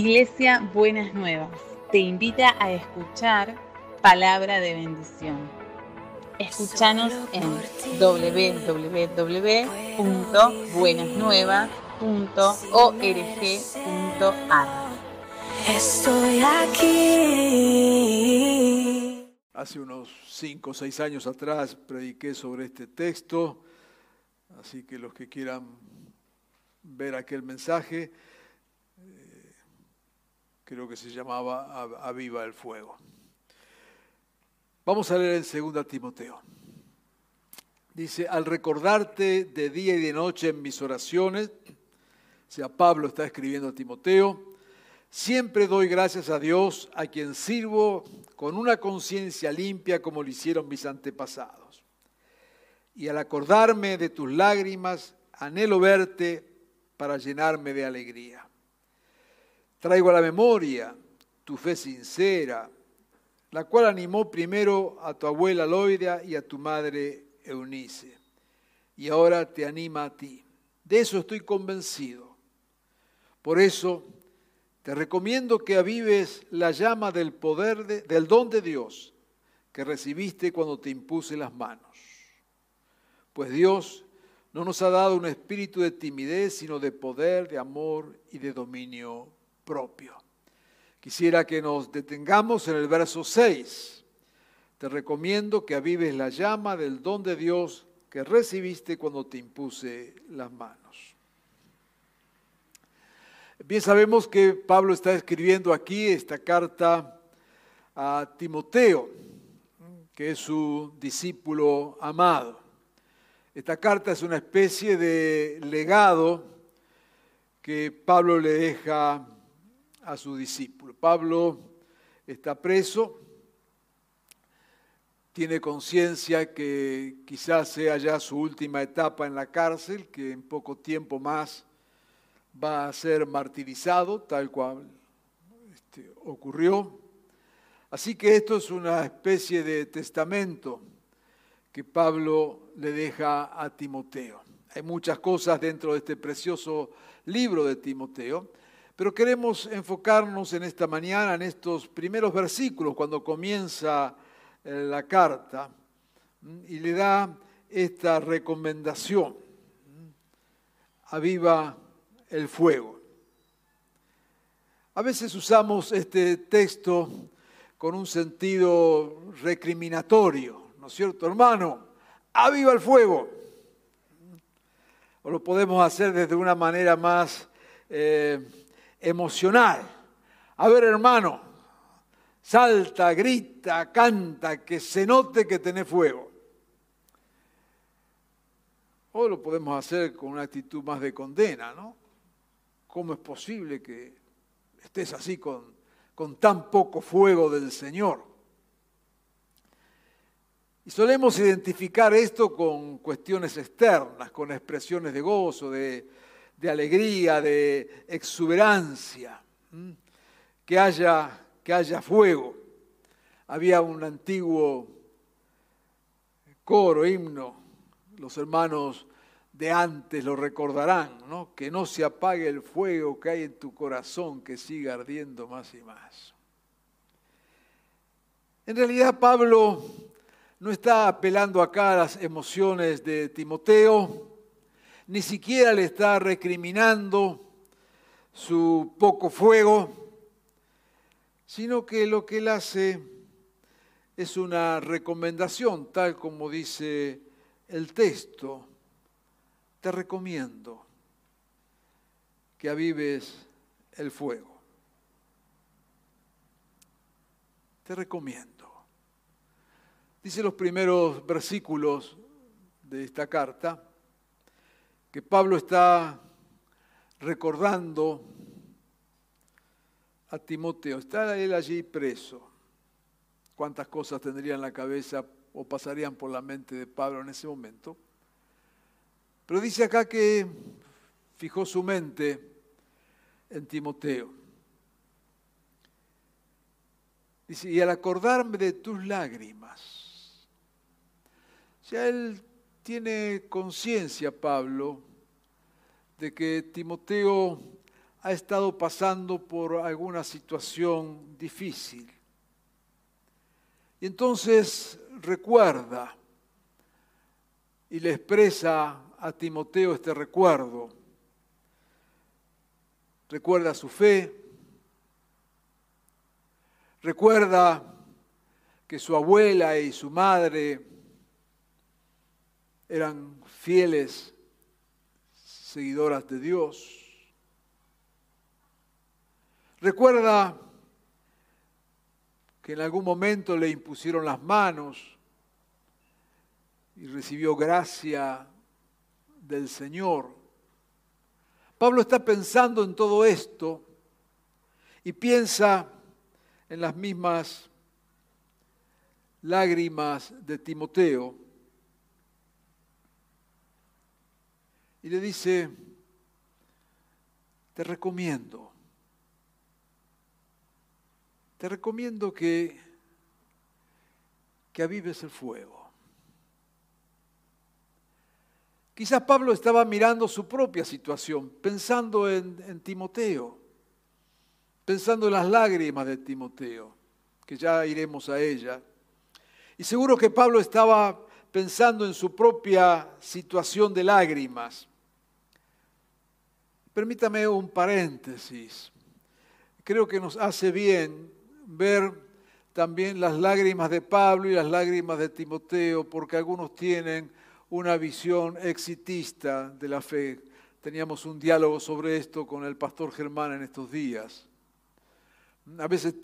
Iglesia Buenas Nuevas te invita a escuchar palabra de bendición. Escúchanos en www.buenasnuevas.org.ar. Estoy aquí. Hace unos cinco o seis años atrás prediqué sobre este texto, así que los que quieran ver aquel mensaje, creo que se llamaba Aviva el Fuego. Vamos a leer en 2 Timoteo. Dice, al recordarte de día y de noche en mis oraciones, o sea, Pablo está escribiendo a Timoteo, siempre doy gracias a Dios a quien sirvo con una conciencia limpia como lo hicieron mis antepasados. Y al acordarme de tus lágrimas, anhelo verte para llenarme de alegría. Traigo a la memoria tu fe sincera, la cual animó primero a tu abuela Loida y a tu madre Eunice, y ahora te anima a ti. De eso estoy convencido. Por eso te recomiendo que avives la llama del poder del don de Dios que recibiste cuando te impuse las manos. Pues Dios no nos ha dado un espíritu de timidez, sino de poder, de amor y de dominio propio. Quisiera que nos detengamos en el verso 6. Te recomiendo que avives la llama del don de Dios que recibiste cuando te impuse las manos. Bien sabemos que Pablo está escribiendo aquí esta carta a Timoteo, que es su discípulo amado. Esta carta es una especie de legado que Pablo le deja a su discípulo. Pablo está preso, tiene conciencia que quizás sea ya su última etapa en la cárcel, que en poco tiempo más va a ser martirizado, tal cual este, ocurrió. Así que esto es una especie de testamento que Pablo le deja a Timoteo. Hay muchas cosas dentro de este precioso libro de Timoteo, pero queremos enfocarnos en esta mañana, en estos primeros versículos, cuando comienza eh, la carta, y le da esta recomendación. Aviva el fuego. A veces usamos este texto con un sentido recriminatorio ¿no es cierto, hermano? ¡Aviva el fuego! O lo podemos hacer desde una manera más eh, emocional. A ver, hermano, salta, grita, canta, que se note que tenés fuego. O lo podemos hacer con una actitud más de condena, ¿no? ¿Cómo es posible que estés así con, con tan poco fuego del Señor? Y solemos identificar esto con cuestiones externas, con expresiones de gozo, de, alegría, de exuberancia, que haya, que haya fuego. Había un antiguo coro, himno, los hermanos de antes lo recordarán, ¿no? que no se apague el fuego que hay en tu corazón, que siga ardiendo más y más. En realidad Pablo no está apelando acá a las emociones de Timoteo, ni siquiera le está recriminando su poco fuego, sino que lo que él hace es una recomendación, tal como dice el texto. Te recomiendo que avives el fuego. Te recomiendo. Dice los primeros versículos de esta carta que Pablo está recordando a Timoteo. Está él allí preso. ¿Cuántas cosas tendría en la cabeza o pasarían por la mente de Pablo en ese momento? Pero dice acá que fijó su mente en Timoteo. Dice, y al acordarme de tus lágrimas, ya él tiene conciencia, Pablo, de que Timoteo ha estado pasando por alguna situación difícil. Y entonces recuerda y le expresa a Timoteo este recuerdo. Recuerda su fe, recuerda que su abuela y su madre eran fieles seguidoras de Dios. Recuerda que en algún momento le impusieron las manos y recibió gracia del Señor. Pablo está pensando en todo esto y piensa en las mismas lágrimas de Timoteo y le dice, te recomiendo, te recomiendo que, que avives el fuego. Quizás Pablo estaba mirando su propia situación, pensando en, en Timoteo, pensando en las lágrimas de Timoteo, que ya iremos a ella. Y seguro que Pablo estaba pensando en su propia situación de lágrimas. Permítame un paréntesis. Creo que nos hace bien ver también las lágrimas de Pablo y las lágrimas de Timoteo, porque algunos tienen una visión exitista de la fe. Teníamos un diálogo sobre esto con el pastor Germán en estos días. A veces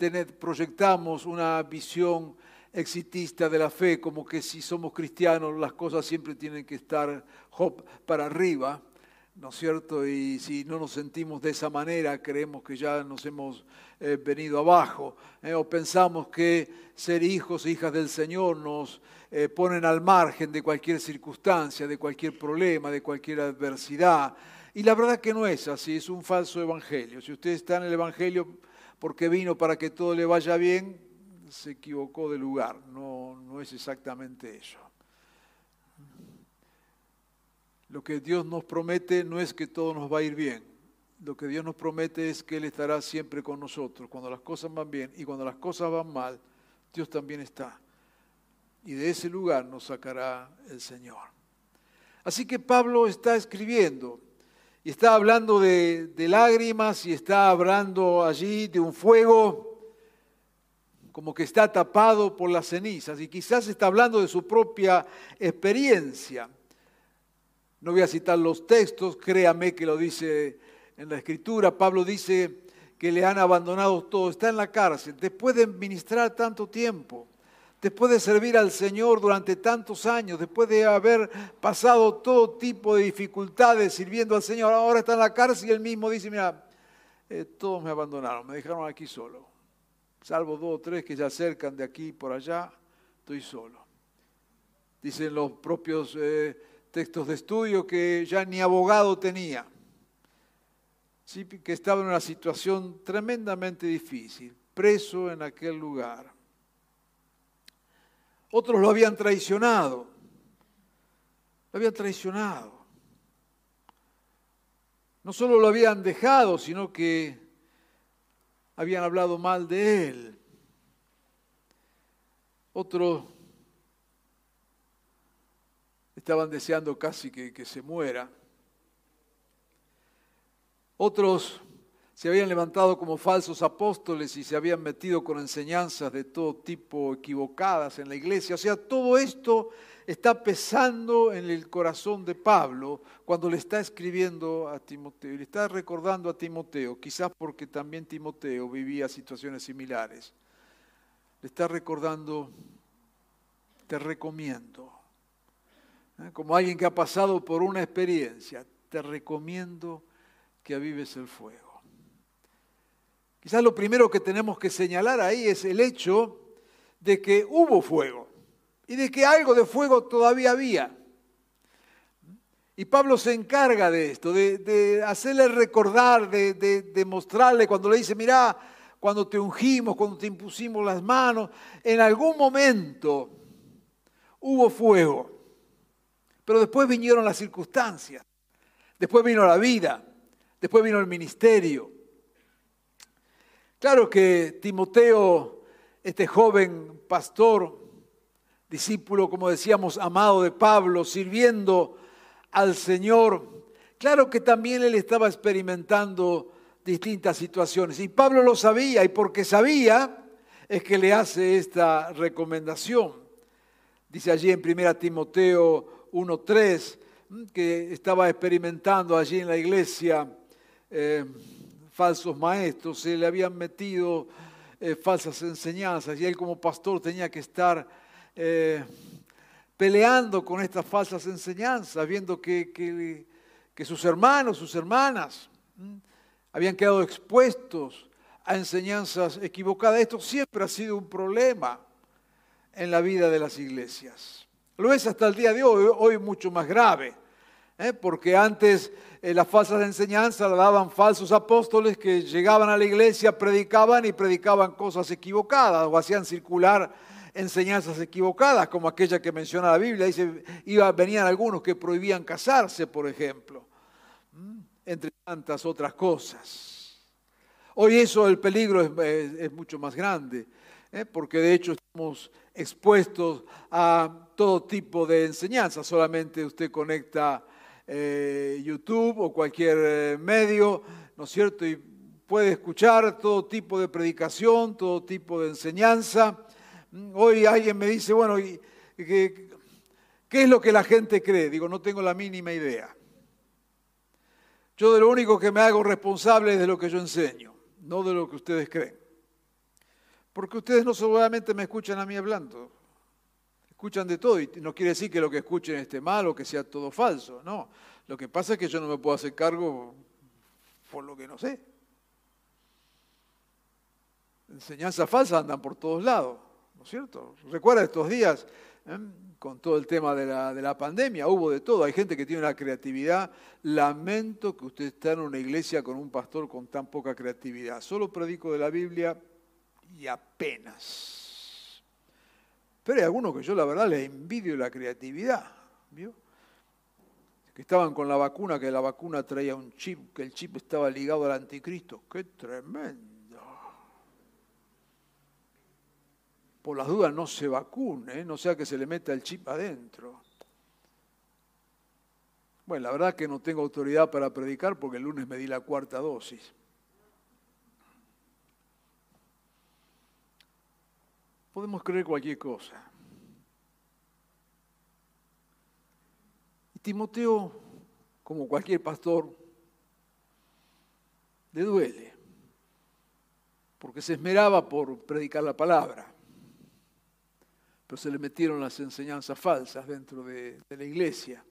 proyectamos una visión exitista de la fe, como que si somos cristianos las cosas siempre tienen que estar para arriba. ¿No es cierto? Y si no nos sentimos de esa manera, creemos que ya nos hemos eh, venido abajo, ¿eh? o pensamos que ser hijos e hijas del Señor nos eh, ponen al margen de cualquier circunstancia, de cualquier problema, de cualquier adversidad. Y la verdad que no es así, es un falso evangelio. Si usted está en el evangelio porque vino para que todo le vaya bien, se equivocó de lugar, no, no es exactamente eso. Lo que Dios nos promete no es que todo nos va a ir bien. Lo que Dios nos promete es que Él estará siempre con nosotros. Cuando las cosas van bien y cuando las cosas van mal, Dios también está. Y de ese lugar nos sacará el Señor. Así que Pablo está escribiendo y está hablando de, lágrimas y está hablando allí de un fuego como que está tapado por las cenizas y quizás está hablando de su propia experiencia. No voy a citar los textos, créame que lo dice en la escritura. Pablo dice que le han abandonado todo, está en la cárcel, después de ministrar tanto tiempo, después de servir al Señor durante tantos años, después de haber pasado todo tipo de dificultades sirviendo al Señor, ahora está en la cárcel y él mismo dice, mira, eh, todos me abandonaron, me dejaron aquí solo, salvo dos o tres que se acercan de aquí por allá, estoy solo. Dicen los propios... Eh, textos de estudio que ya ni abogado tenía, ¿sí? que estaba en una situación tremendamente difícil, preso en aquel lugar. Otros lo habían traicionado, lo habían traicionado. No solo lo habían dejado, sino que habían hablado mal de él. Otros estaban deseando casi que, se muera. Otros se habían levantado como falsos apóstoles y se habían metido con enseñanzas de todo tipo equivocadas en la iglesia. O sea, todo esto está pesando en el corazón de Pablo cuando le está escribiendo a Timoteo. Y le está recordando a Timoteo, quizás porque también Timoteo vivía situaciones similares. Le está recordando, te recomiendo ¿eh? como alguien que ha pasado por una experiencia, te recomiendo que avives el fuego. Quizás lo primero que tenemos que señalar ahí es el hecho de que hubo fuego y de que algo de fuego todavía había. Y Pablo se encarga de esto, de, hacerle recordar, de, de, mostrarle cuando le dice, mira, cuando te ungimos, cuando te impusimos las manos, en algún momento hubo fuego. Pero después vinieron las circunstancias, después vino la vida, Después vino el ministerio. Claro que Timoteo, este joven pastor, discípulo, como decíamos, amado de Pablo, sirviendo al Señor, claro que también él estaba experimentando distintas situaciones. Y Pablo lo sabía, y porque sabía, es que le hace esta recomendación. Dice allí en 1 Timoteo 1.3 que estaba experimentando allí en la iglesia eh, falsos maestros, se le habían metido eh, falsas enseñanzas y él como pastor tenía que estar eh, peleando con estas falsas enseñanzas, viendo que, que sus hermanos, sus hermanas, habían quedado expuestos a enseñanzas equivocadas. Esto siempre ha sido un problema en la vida de las iglesias. Lo es hasta el día de hoy, hoy mucho más grave, ¿eh? porque antes eh, las falsas enseñanzas las daban falsos apóstoles que llegaban a la iglesia, predicaban y predicaban cosas equivocadas o hacían circular enseñanzas equivocadas, como aquella que menciona la Biblia. Dice, iba, venían algunos que prohibían casarse, por ejemplo, entre tantas otras cosas. Hoy eso, el peligro es, mucho más grande, ¿eh? porque de hecho estamos expuestos a todo tipo de enseñanzas. Solamente usted conecta eh, YouTube o cualquier eh, medio, ¿no es cierto? Y puede escuchar todo tipo de predicación, todo tipo de enseñanza. Mm, hoy alguien me dice, bueno, ¿qué, ¿qué es lo que la gente cree? Digo, no tengo la mínima idea. Yo de lo único que me hago responsable es de lo que yo enseño, no de lo que ustedes creen. Porque ustedes no solamente me escuchan a mí hablando, escuchan de todo y no quiere decir que lo que escuchen esté mal o que sea todo falso, no. Lo que pasa es que yo no me puedo hacer cargo por lo que no sé. Enseñanzas falsas andan por todos lados, ¿no es cierto? Recuerda estos días, ¿eh? con todo el tema de la, de la pandemia, hubo de todo. Hay gente que tiene una creatividad. Lamento que usted esté en una iglesia con un pastor con tan poca creatividad. Solo predico de la Biblia y apenas. Pero hay algunos que yo la verdad les envidio la creatividad, ¿vio? Que estaban con la vacuna, que la vacuna traía un chip, que el chip estaba ligado al anticristo. ¡Qué tremendo! Por las dudas no se vacune, ¿eh? no sea que se le meta el chip adentro. Bueno, la verdad que no tengo autoridad para predicar porque el lunes me di la cuarta dosis. Podemos creer cualquier cosa. Y Timoteo, como cualquier pastor, le duele, porque se esmeraba por predicar la palabra, pero se le metieron las enseñanzas falsas dentro de, de la iglesia.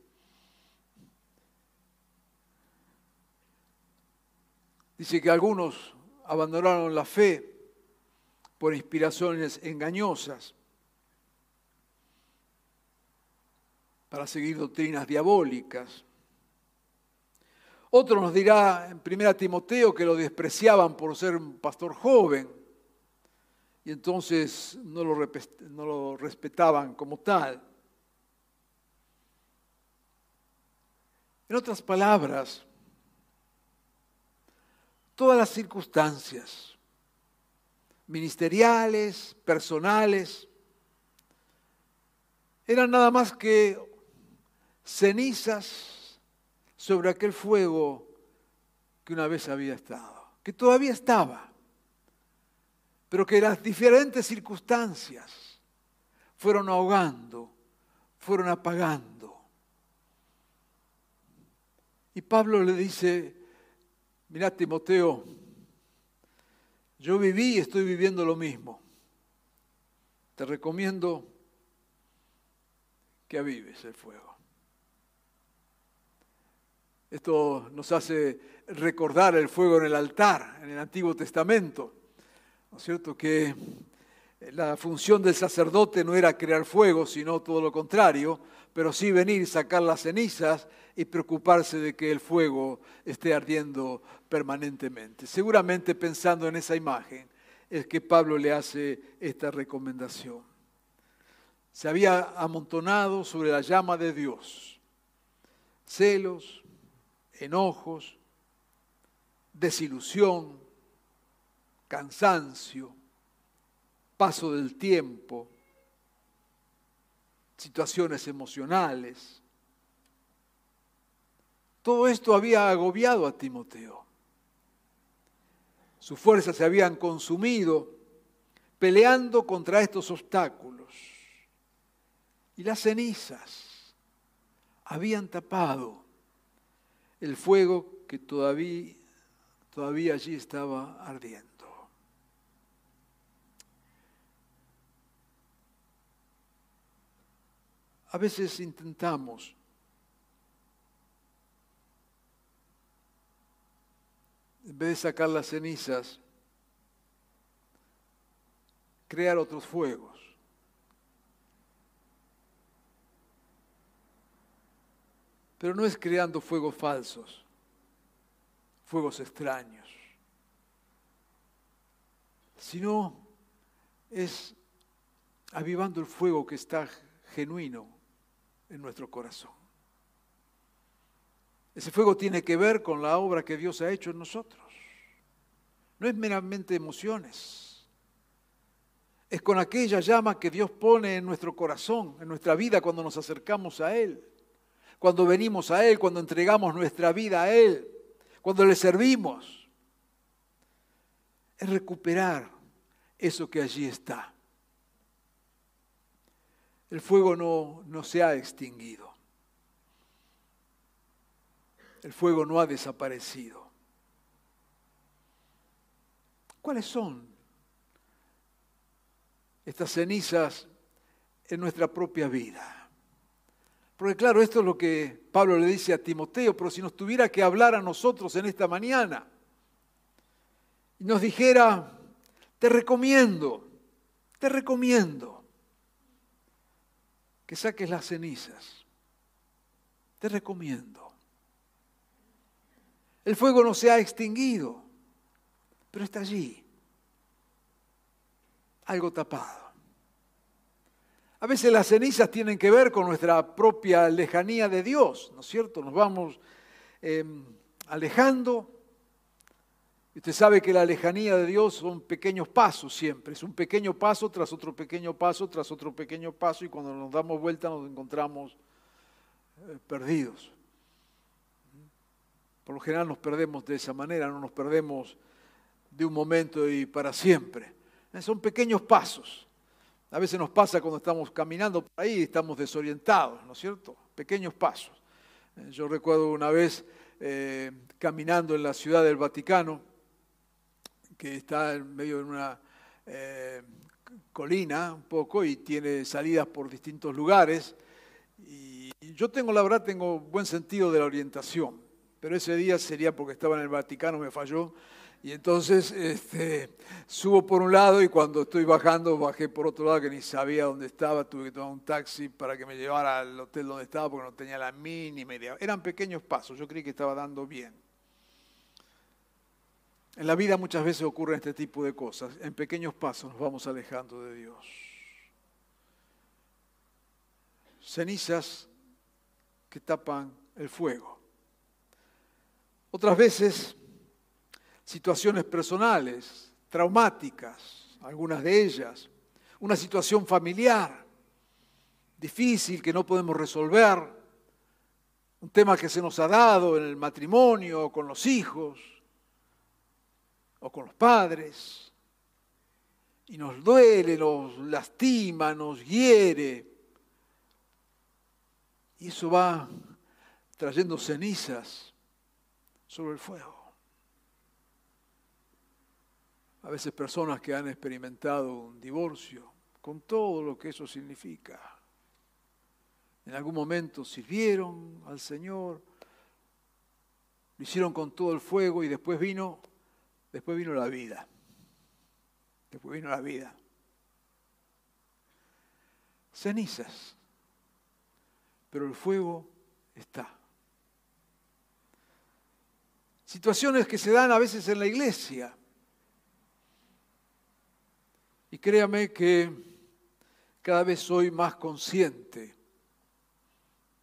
Dice que algunos abandonaron la fe por inspiraciones engañosas, para seguir doctrinas diabólicas. Otro nos dirá en 1 Timoteo que lo despreciaban por ser un pastor joven y entonces no lo, no lo respetaban como tal. En otras palabras, todas las circunstancias ministeriales, personales, eran nada más que cenizas sobre aquel fuego que una vez había estado, que todavía estaba, pero que las diferentes circunstancias fueron ahogando, fueron apagando. Y Pablo le dice, mira Timoteo, yo viví y estoy viviendo lo mismo. Te recomiendo que avives el fuego. Esto nos hace recordar el fuego en el altar, en el Antiguo Testamento. ¿No es cierto? Que la función del sacerdote no era crear fuego, sino todo lo contrario, pero sí venir sacar las cenizas y preocuparse de que el fuego esté ardiendo permanentemente. Seguramente pensando en esa imagen es que Pablo le hace esta recomendación. Se había amontonado sobre la llama de Dios celos, enojos, desilusión, cansancio, paso del tiempo, situaciones emocionales. Todo esto había agobiado a Timoteo. Sus fuerzas se habían consumido peleando contra estos obstáculos. Y las cenizas habían tapado el fuego que todavía, todavía allí estaba ardiendo. A veces intentamos en vez de sacar las cenizas, crear otros fuegos. Pero no es creando fuegos falsos, fuegos extraños, sino es avivando el fuego que está genuino en nuestro corazón. Ese fuego tiene que ver con la obra que Dios ha hecho en nosotros. No es meramente emociones. Es con aquella llama que Dios pone en nuestro corazón, en nuestra vida cuando nos acercamos a Él, cuando venimos a Él, cuando entregamos nuestra vida a Él, cuando le servimos. Es recuperar eso que allí está el fuego no, no se ha extinguido. El fuego no ha desaparecido. ¿Cuáles son estas cenizas en nuestra propia vida? Porque claro, esto es lo que Pablo le dice a Timoteo, pero si nos tuviera que hablar a nosotros en esta mañana y nos dijera, te recomiendo, te recomiendo que saques las cenizas. Te recomiendo. El fuego no se ha extinguido, pero está allí, algo tapado. A veces las cenizas tienen que ver con nuestra propia lejanía de Dios, ¿no es cierto? Nos vamos em, alejando usted sabe que la lejanía de Dios son pequeños pasos siempre, es un pequeño paso tras otro pequeño paso, tras otro pequeño paso, y cuando nos damos vuelta nos encontramos eh, perdidos. Por lo general nos perdemos de esa manera, no nos perdemos de un momento y para siempre. Eh, son pequeños pasos. A veces nos pasa cuando estamos caminando por ahí y estamos desorientados, ¿no es cierto? Pequeños pasos. Eh, yo recuerdo una vez caminando en la ciudad del Vaticano, que está en medio de una eh, colina un poco y tiene salidas por distintos lugares. Y yo tengo, la verdad, tengo buen sentido de la orientación, pero ese día sería porque estaba en el Vaticano, me falló. Y entonces este, subo por un lado y cuando estoy bajando bajé por otro lado que ni sabía dónde estaba, tuve que tomar un taxi para que me llevara al hotel donde estaba porque no tenía la mínima idea. Eran pequeños pasos, yo creí que estaba dando bien. En la vida muchas veces ocurren este tipo de cosas. En pequeños pasos nos vamos alejando de Dios. Cenizas que tapan el fuego. Otras veces situaciones personales, traumáticas, algunas de ellas. Una situación familiar difícil que no podemos resolver. Un tema que se nos ha dado en el matrimonio, con los hijos o con los padres, y nos duele, nos lastima, nos hiere, y eso va trayendo cenizas sobre el fuego. A veces personas que han experimentado un divorcio, con todo lo que eso significa. En algún momento sirvieron al Señor, lo hicieron con todo el fuego y después vino Después vino la vida. Después vino la vida. Cenizas. Pero el fuego está. Situaciones que se dan a veces en la iglesia. Y créame que cada vez soy más consciente,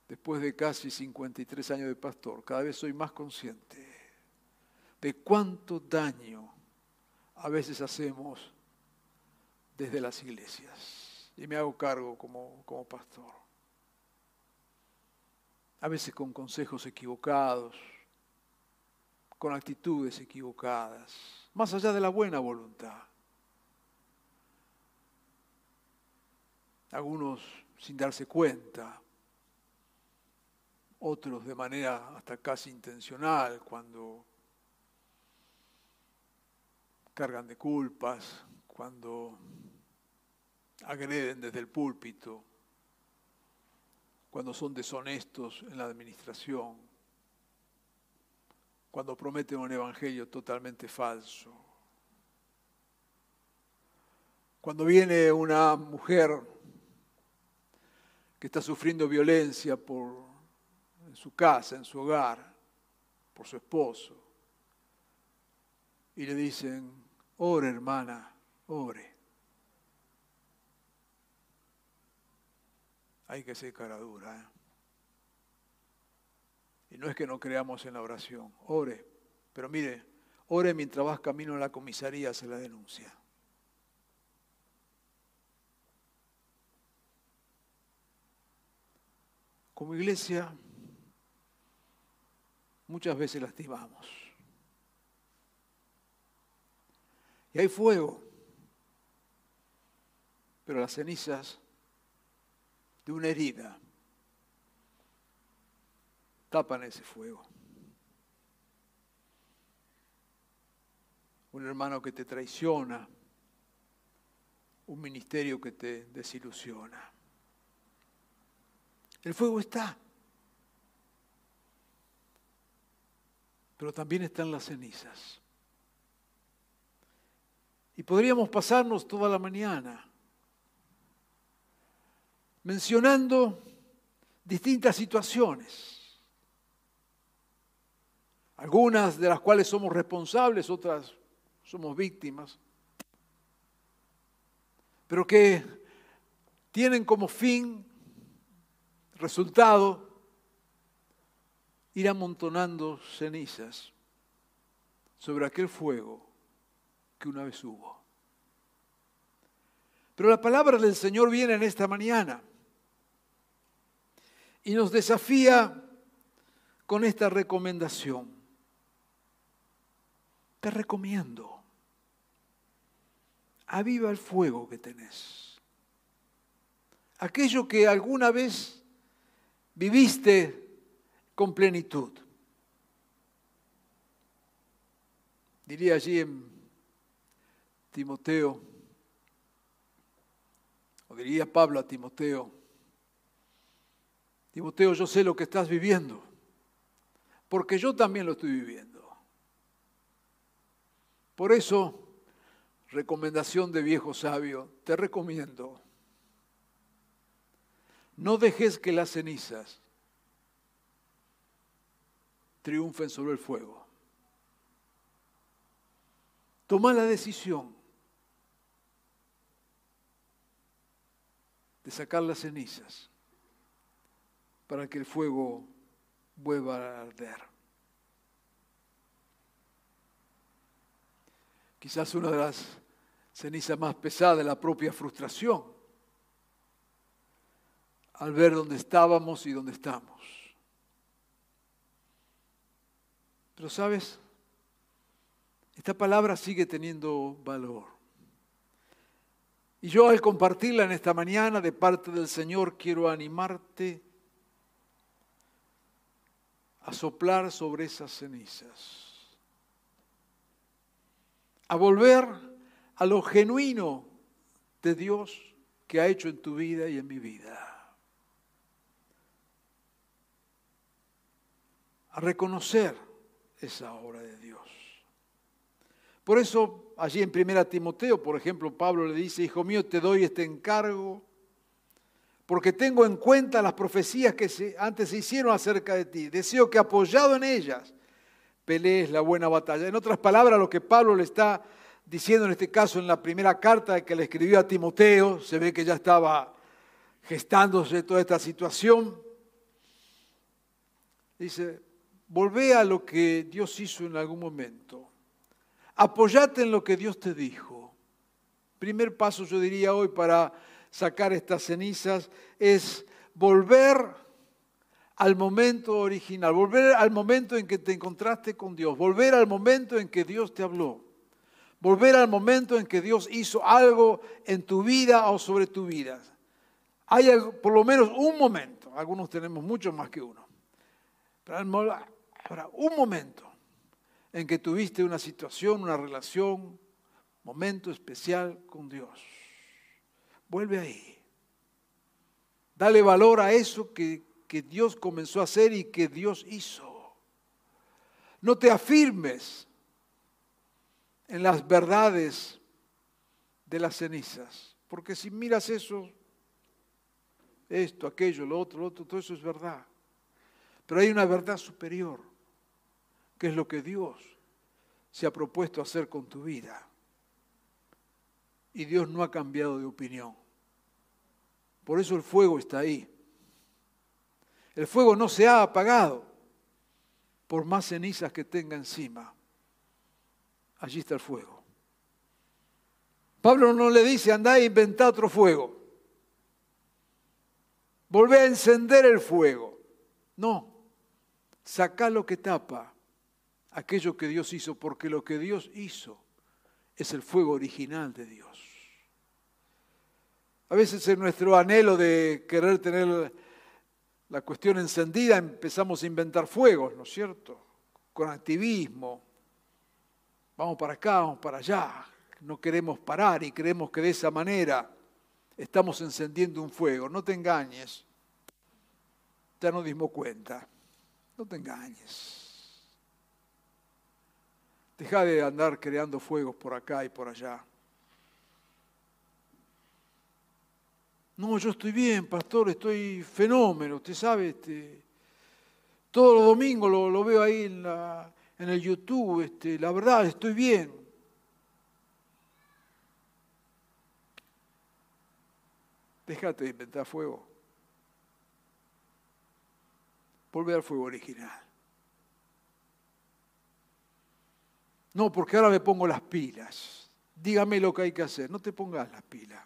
después de casi 53 años de pastor, cada vez soy más consciente de cuánto daño a veces hacemos desde las iglesias. Y me hago cargo como, como pastor. A veces con consejos equivocados, con actitudes equivocadas, más allá de la buena voluntad. Algunos sin darse cuenta, otros de manera hasta casi intencional, cuando cargan de culpas, cuando agreden desde el púlpito, cuando son deshonestos en la administración, cuando prometen un evangelio totalmente falso. Cuando viene una mujer que está sufriendo violencia por, en su casa, en su hogar, por su esposo, y le dicen, ore hermana, ore. Hay que ser cara dura. ¿eh? Y no es que no creamos en la oración, ore. Pero mire, ore mientras vas camino a la comisaría se la denuncia. Como iglesia, muchas veces lastimamos. Y hay fuego, pero las cenizas de una herida tapan ese fuego. Un hermano que te traiciona, un ministerio que te desilusiona. El fuego está, pero también están las cenizas. Y podríamos pasarnos toda la mañana mencionando distintas situaciones, algunas de las cuales somos responsables, otras somos víctimas, pero que tienen como fin, resultado, ir amontonando cenizas sobre aquel fuego que una vez hubo. Pero la palabra del Señor viene en esta mañana y nos desafía con esta recomendación. Te recomiendo, aviva el fuego que tenés. Aquello que alguna vez viviste con plenitud. Diría allí en Timoteo, o diría Pablo a Timoteo, Timoteo, yo sé lo que estás viviendo, porque yo también lo estoy viviendo. Por eso, recomendación de viejo sabio, te recomiendo, no dejes que las cenizas triunfen sobre el fuego. Toma la decisión de sacar las cenizas para que el fuego vuelva a arder. Quizás una de las cenizas más pesadas es la propia frustración al ver dónde estábamos y dónde estamos. Pero sabes, esta palabra sigue teniendo valor. Y yo al compartirla en esta mañana de parte del Señor quiero animarte a soplar sobre esas cenizas, a volver a lo genuino de Dios que ha hecho en tu vida y en mi vida. A reconocer esa obra de Dios. Por eso allí en 1 Timoteo, por ejemplo, Pablo le dice, Hijo mío, te doy este encargo porque tengo en cuenta las profecías que antes se hicieron acerca de ti. Deseo que apoyado en ellas pelees la buena batalla. En otras palabras, lo que Pablo le está diciendo en este caso en la primera carta que le escribió a Timoteo, se ve que ya estaba gestándose toda esta situación. Dice, Volvé a lo que Dios hizo en algún momento. Apoyate en lo que Dios te dijo. Primer paso yo diría hoy para sacar estas cenizas es volver al momento original, volver al momento en que te encontraste con Dios, volver al momento en que Dios te habló, volver al momento en que Dios hizo algo en tu vida o sobre tu vida. Hay por lo menos un momento, algunos tenemos mucho más que uno, pero un momento en que tuviste una situación, una relación, momento especial con Dios. Vuelve ahí. Dale valor a eso que, que Dios comenzó a hacer y que Dios hizo. No te afirmes en las verdades de las cenizas, porque si miras eso, esto, aquello, lo otro, lo otro, todo eso es verdad. Pero hay una verdad superior, que es lo que Dios se ha propuesto hacer con tu vida. Y Dios no ha cambiado de opinión. Por eso el fuego está ahí. El fuego no se ha apagado por más cenizas que tenga encima. Allí está el fuego. Pablo no le dice, anda e inventa otro fuego. Volvé a encender el fuego. No, saca lo que tapa aquello que Dios hizo, porque lo que Dios hizo es el fuego original de Dios. A veces en nuestro anhelo de querer tener la cuestión encendida empezamos a inventar fuegos, ¿no es cierto? Con activismo. Vamos para acá, vamos para allá. No queremos parar y creemos que de esa manera estamos encendiendo un fuego. No te engañes. Ya nos dimos cuenta. No te engañes. Deja de andar creando fuegos por acá y por allá. No, yo estoy bien, pastor, estoy fenómeno, usted sabe, este, todos los domingos lo, veo ahí en, el YouTube, este, la verdad, estoy bien. Déjate de inventar fuego. Volver al fuego original. No, porque ahora me pongo las pilas. Dígame lo que hay que hacer. No te pongas las pilas.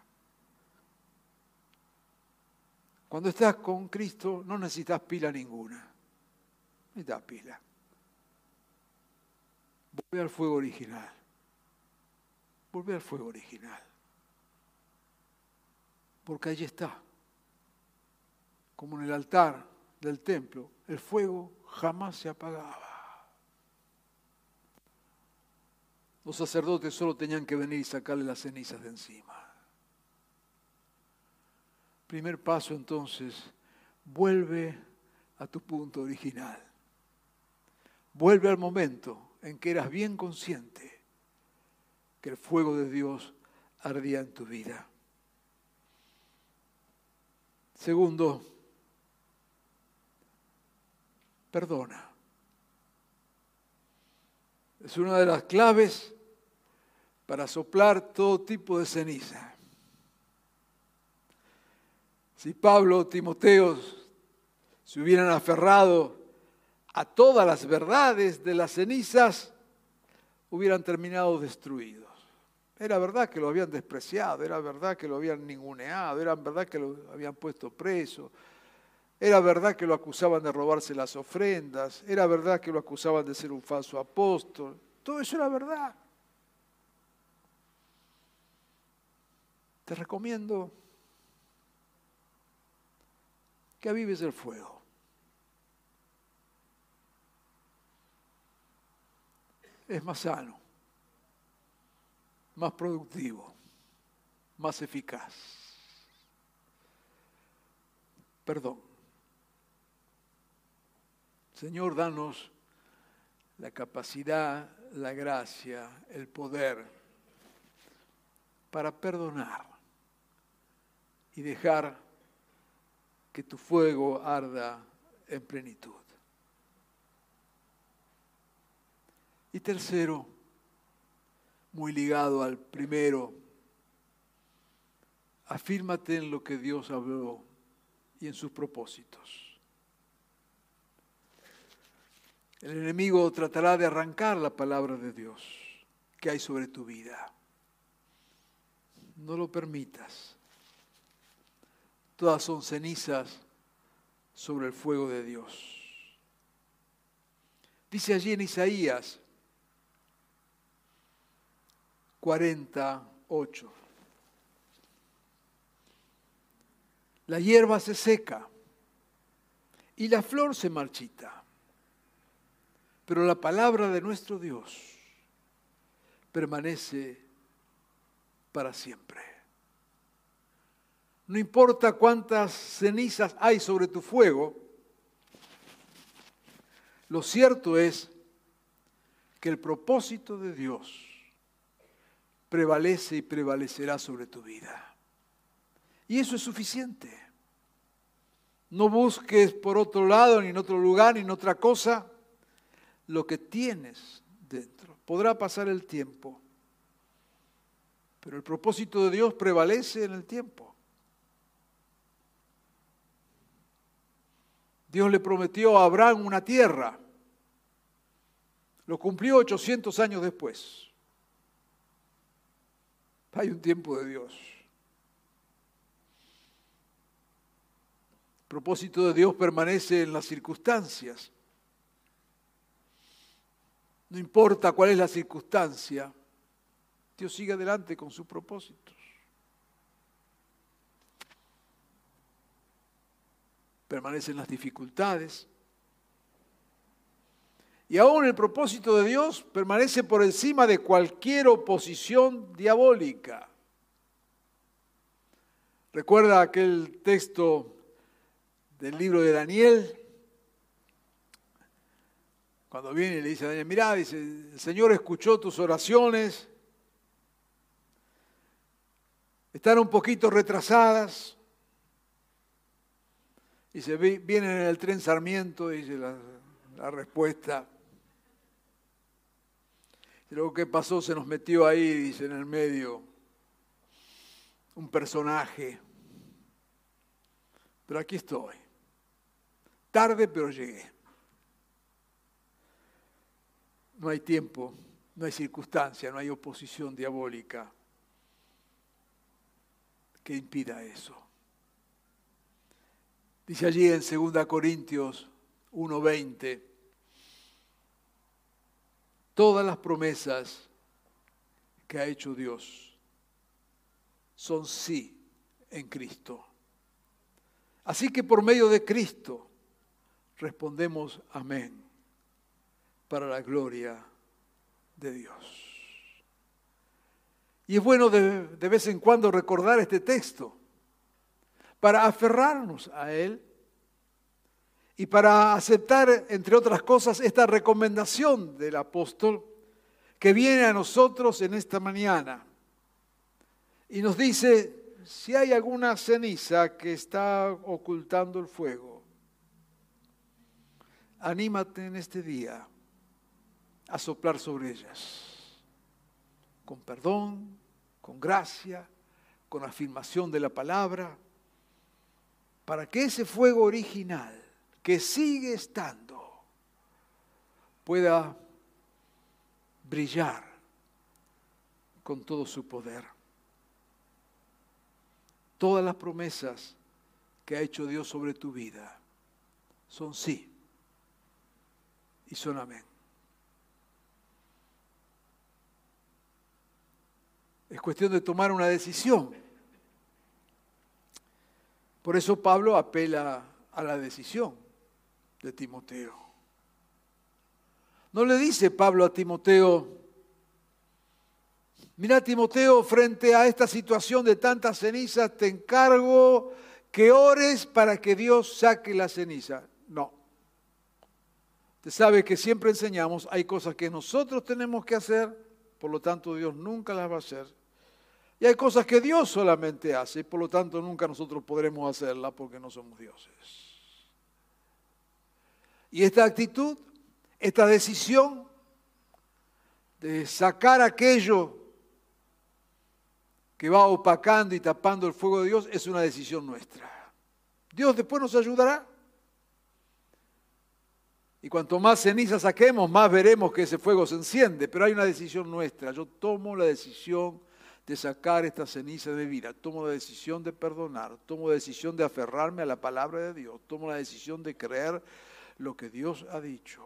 Cuando estás con Cristo no necesitas pila ninguna. No necesitas pila. Vuelve al fuego original. Vuelve al fuego original. Porque allí está. Como en el altar del templo, el fuego jamás se apagaba. Los sacerdotes solo tenían que venir y sacarle las cenizas de encima. Primer paso entonces, vuelve a tu punto original. Vuelve al momento en que eras bien consciente que el fuego de Dios ardía en tu vida. Segundo, perdona. Es una de las claves para soplar todo tipo de ceniza. Si Pablo o Timoteo se hubieran aferrado a todas las verdades de las cenizas, hubieran terminado destruidos. Era verdad que lo habían despreciado, era verdad que lo habían ninguneado, era verdad que lo habían puesto preso, era verdad que lo acusaban de robarse las ofrendas, era verdad que lo acusaban de ser un falso apóstol, todo eso era verdad. Te recomiendo que avives el fuego. Es más sano, más productivo, más eficaz. Perdón. Señor, danos la capacidad, la gracia, el poder para perdonar y dejar que tu fuego arda en plenitud. Y tercero, muy ligado al primero, afírmate en lo que Dios habló y en sus propósitos. El enemigo tratará de arrancar la palabra de Dios que hay sobre tu vida. No lo permitas. Todas son cenizas sobre el fuego de Dios. Dice allí en Isaías 48. La hierba se seca y la flor se marchita, pero la palabra de nuestro Dios permanece para siempre. No importa cuántas cenizas hay sobre tu fuego, lo cierto es que el propósito de Dios prevalece y prevalecerá sobre tu vida. Y eso es suficiente. No busques por otro lado, ni en otro lugar, ni en otra cosa, lo que tienes dentro. Podrá pasar el tiempo, pero el propósito de Dios prevalece en el tiempo. Dios le prometió a Abraham una tierra. Lo cumplió 800 años después. Hay un tiempo de Dios. El propósito de Dios permanece en las circunstancias. No importa cuál es la circunstancia, Dios sigue adelante con sus propósitos. Permanecen las dificultades. Y aún el propósito de Dios permanece por encima de cualquier oposición diabólica. Recuerda aquel texto del libro de Daniel, cuando viene y le dice a Daniel, mira, dice, el Señor escuchó tus oraciones, están un poquito retrasadas, se vienen en el tren Sarmiento, dice la, respuesta. Luego que pasó, se nos metió ahí, dice, en el medio, un personaje. Pero aquí estoy. Tarde, pero llegué. No hay tiempo, no hay circunstancia, no hay oposición diabólica que impida eso. Dice allí en 2 Corintios 1:20, todas las promesas que ha hecho Dios son sí en Cristo. Así que por medio de Cristo respondemos amén para la gloria de Dios. Y es bueno de, de, vez en cuando recordar este texto para aferrarnos a él y para aceptar, entre otras cosas, esta recomendación del apóstol que viene a nosotros en esta mañana. Y nos dice, si hay alguna ceniza que está ocultando el fuego, anímate en este día a soplar sobre ellas, con perdón, con gracia, con afirmación de la palabra, para que ese fuego original que sigue estando pueda brillar con todo su poder. Todas las promesas que ha hecho Dios sobre tu vida son sí y son amén. Es cuestión de tomar una decisión. Por eso Pablo apela a la decisión de Timoteo. No le dice Pablo a Timoteo, mira Timoteo, frente a esta situación de tantas cenizas, te encargo que ores para que Dios saque la ceniza. No. Usted sabe que siempre enseñamos, hay cosas que nosotros tenemos que hacer, por lo tanto Dios nunca las va a hacer. Y hay cosas que Dios solamente hace, y por lo tanto nunca nosotros podremos hacerlas porque no somos dioses. Y esta actitud, esta decisión de sacar aquello que va opacando y tapando el fuego de Dios es una decisión nuestra. Dios después nos ayudará Y cuanto más ceniza saquemos, más veremos que ese fuego se enciende. Pero hay una decisión nuestra. Yo tomo la decisión de sacar esta ceniza de vida. Tomo la decisión de perdonar. Tomo la decisión de aferrarme a la palabra de Dios. Tomo la decisión de creer lo que Dios ha dicho.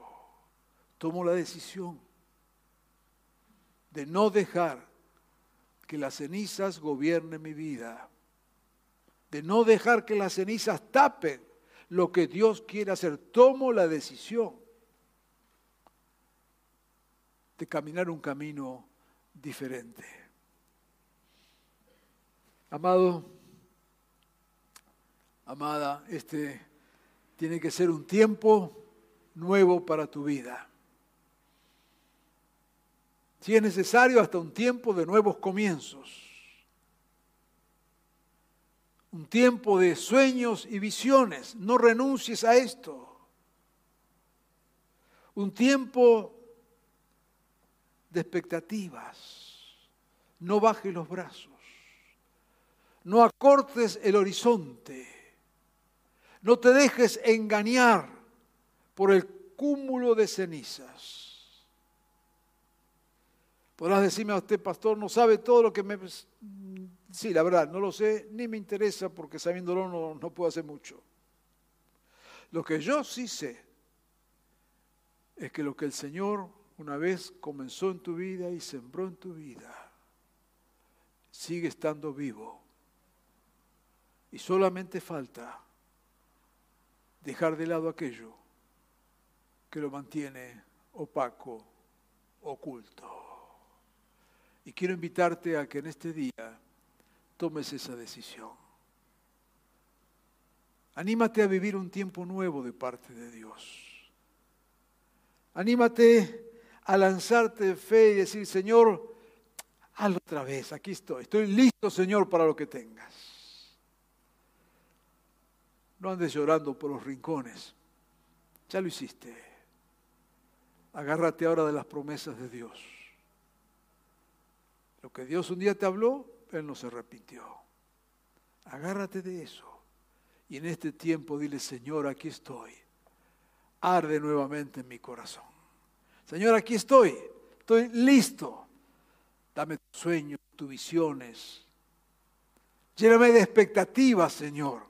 Tomo la decisión de no dejar que las cenizas gobiernen mi vida. De no dejar que las cenizas tapen lo que Dios quiere hacer. Tomo la decisión de caminar un camino diferente. Amado, amada, este tiene que ser un tiempo nuevo para tu vida. Si es necesario, hasta un tiempo de nuevos comienzos un tiempo de sueños y visiones. No renuncies a esto. Un tiempo de expectativas. No bajes los brazos. No acortes el horizonte. No te dejes engañar por el cúmulo de cenizas. Podrás decirme a usted, pastor, no sabe todo lo que me Sí, la verdad, no lo sé, ni me interesa porque sabiéndolo no, no puedo hacer mucho. Lo que yo sí sé es que lo que el Señor una vez comenzó en tu vida y sembró en tu vida, sigue estando vivo. Y solamente falta dejar de lado aquello que lo mantiene opaco, oculto. Y quiero invitarte a que en este día tomes esa decisión. Anímate a vivir un tiempo nuevo de parte de Dios. Anímate a lanzarte de fe y decir, Señor, hazlo otra vez, aquí estoy. Estoy listo, Señor, para lo que tengas. No andes llorando por los rincones. Ya lo hiciste. Agárrate ahora de las promesas de Dios. Lo que Dios un día te habló, él no se arrepintió. Agárrate de eso. Y en este tiempo dile, Señor, aquí estoy. Arde nuevamente en mi corazón. Señor, aquí estoy. Estoy listo. Dame tus sueños, tus visiones. Lléname de expectativas, Señor.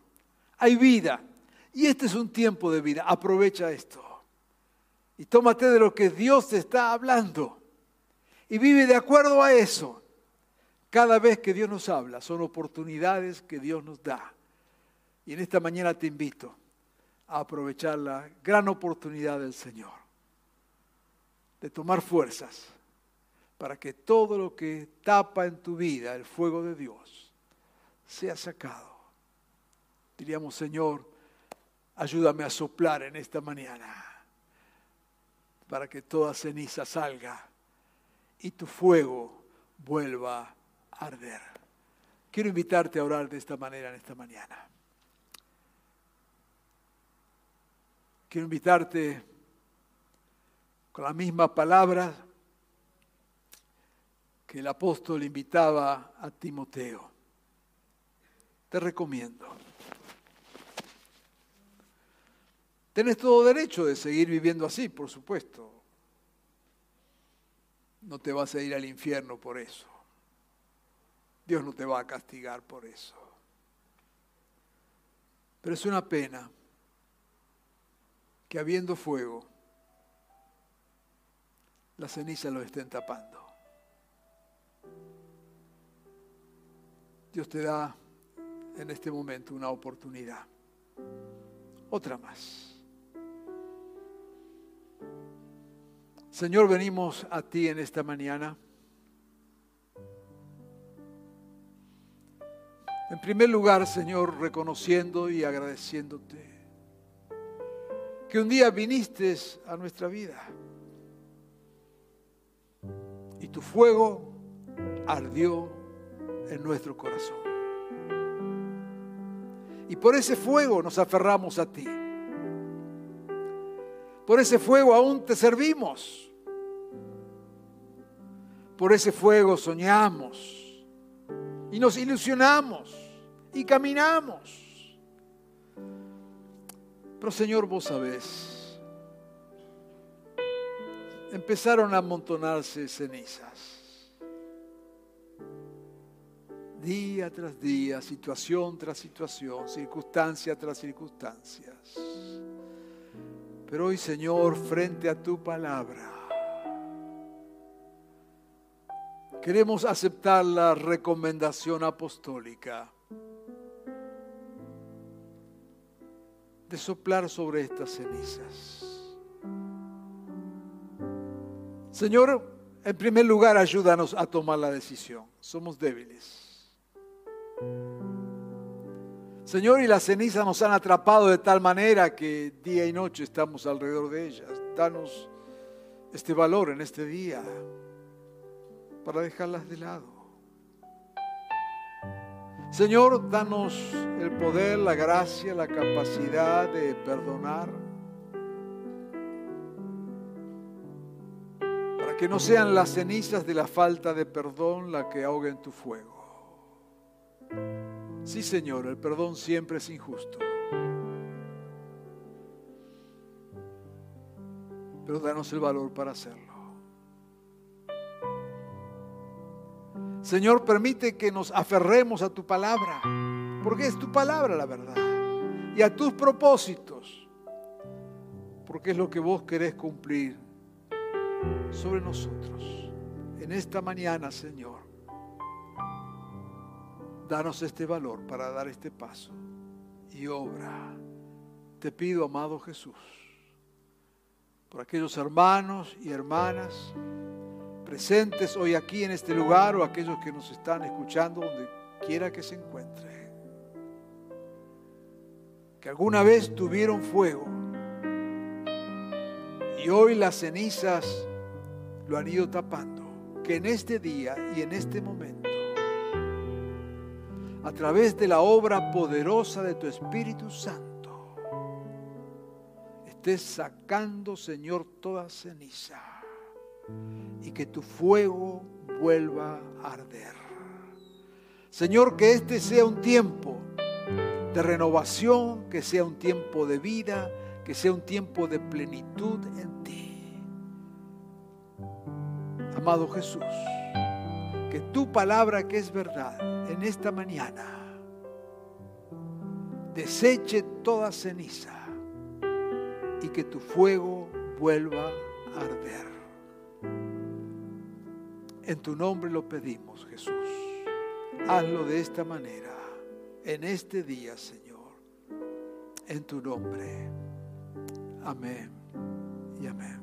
Hay vida. Y este es un tiempo de vida. Aprovecha esto. Y tómate de lo que Dios te está hablando. Y vive de acuerdo a eso. Cada vez que Dios nos habla, son oportunidades que Dios nos da. Y en esta mañana te invito a aprovechar la gran oportunidad del Señor, de tomar fuerzas para que todo lo que tapa en tu vida el fuego de Dios sea sacado. Diríamos, Señor, ayúdame a soplar en esta mañana para que toda ceniza salga y tu fuego vuelva arder. Quiero invitarte a orar de esta manera en esta mañana. Quiero invitarte con la misma palabra que el apóstol invitaba a Timoteo. Te recomiendo. Tienes todo derecho de seguir viviendo así, por supuesto. No te vas a ir al infierno por eso. Dios no te va a castigar por eso. Pero es una pena que habiendo fuego, las cenizas lo estén tapando. Dios te da en este momento una oportunidad. Otra más. Señor, venimos a ti en esta mañana. En primer lugar, Señor, reconociendo y agradeciéndote que un día viniste a nuestra vida y tu fuego ardió en nuestro corazón. Y por ese fuego nos aferramos a ti. Por ese fuego aún te servimos. Por ese fuego soñamos y nos ilusionamos y caminamos. Pero Señor, vos sabés empezaron a amontonarse cenizas. Día tras día, situación tras situación, circunstancia tras circunstancias. Pero hoy, Señor, frente a tu palabra, queremos aceptar la recomendación apostólica de soplar sobre estas cenizas. Señor, en primer lugar, ayúdanos a tomar la decisión. Somos débiles. Señor, y las cenizas nos han atrapado de tal manera que día y noche estamos alrededor de ellas. Danos este valor en este día para dejarlas de lado. Señor, danos el poder, la gracia, la capacidad de perdonar Que no sean las cenizas de la falta de perdón la que ahoguen tu fuego. Sí, Señor, el perdón siempre es injusto. Pero danos el valor para hacerlo. Señor, permite que nos aferremos a tu palabra, porque es tu palabra la verdad, y a tus propósitos, porque es lo que vos querés cumplir sobre nosotros. En esta mañana, Señor, danos este valor para dar este paso y obra. Te pido, amado Jesús, por aquellos hermanos y hermanas presentes hoy aquí en este lugar o aquellos que nos están escuchando donde quiera que se encuentre, que alguna vez tuvieron fuego y hoy las cenizas lo han ido tapando. Que en este día y en este momento, a través de la obra poderosa de tu Espíritu Santo, estés sacando, Señor, toda ceniza y que tu fuego vuelva a arder. Señor, que este sea un tiempo de renovación, que sea un tiempo de vida, que sea un tiempo de plenitud en ti amado Jesús, que tu palabra que es verdad en esta mañana deseche toda ceniza y que tu fuego vuelva a arder. En tu nombre lo pedimos, Jesús. Hazlo de esta manera, en este día, Señor. En tu nombre. Amén y amén.